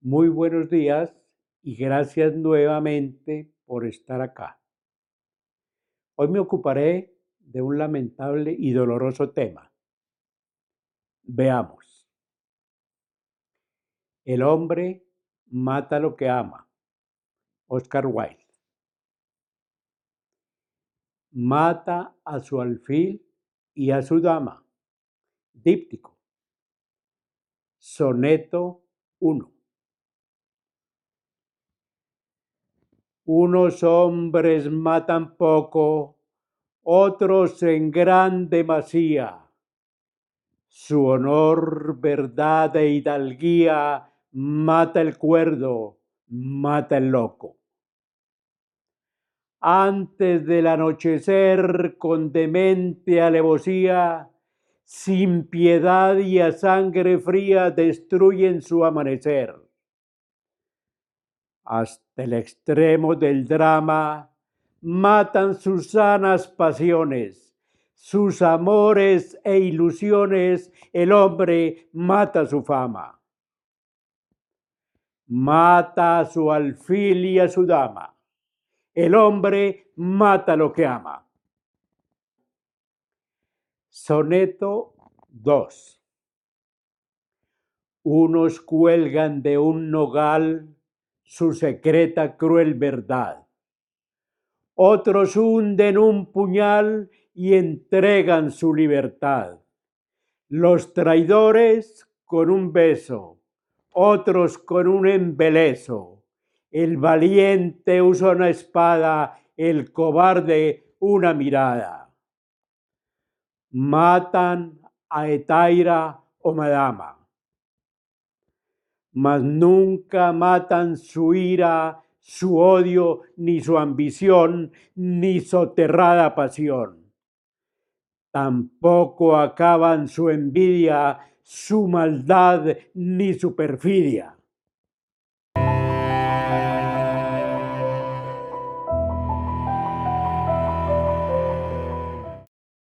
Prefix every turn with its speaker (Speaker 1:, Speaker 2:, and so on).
Speaker 1: Muy buenos días y gracias nuevamente por estar acá. Hoy me ocuparé de un lamentable y doloroso tema. Veamos. El hombre mata lo que ama. Oscar Wilde. Mata a su alfil y a su dama. Díptico. Soneto 1. Unos hombres matan poco, otros en gran demasía. Su honor, verdad e hidalguía mata el cuerdo, mata el loco. Antes del anochecer, con demente alevosía, sin piedad y a sangre fría destruyen su amanecer hasta el extremo del drama, matan sus sanas pasiones, sus amores e ilusiones, el hombre mata su fama. Mata a su alfil y a su dama. El hombre mata lo que ama. Soneto 2. Unos cuelgan de un nogal su secreta cruel verdad. Otros hunden un puñal y entregan su libertad. Los traidores con un beso, otros con un embeleso. El valiente usa una espada, el cobarde una mirada. Matan a Etaira o Madama mas nunca matan su ira, su odio, ni su ambición, ni soterrada pasión. Tampoco acaban su envidia, su maldad, ni su perfidia.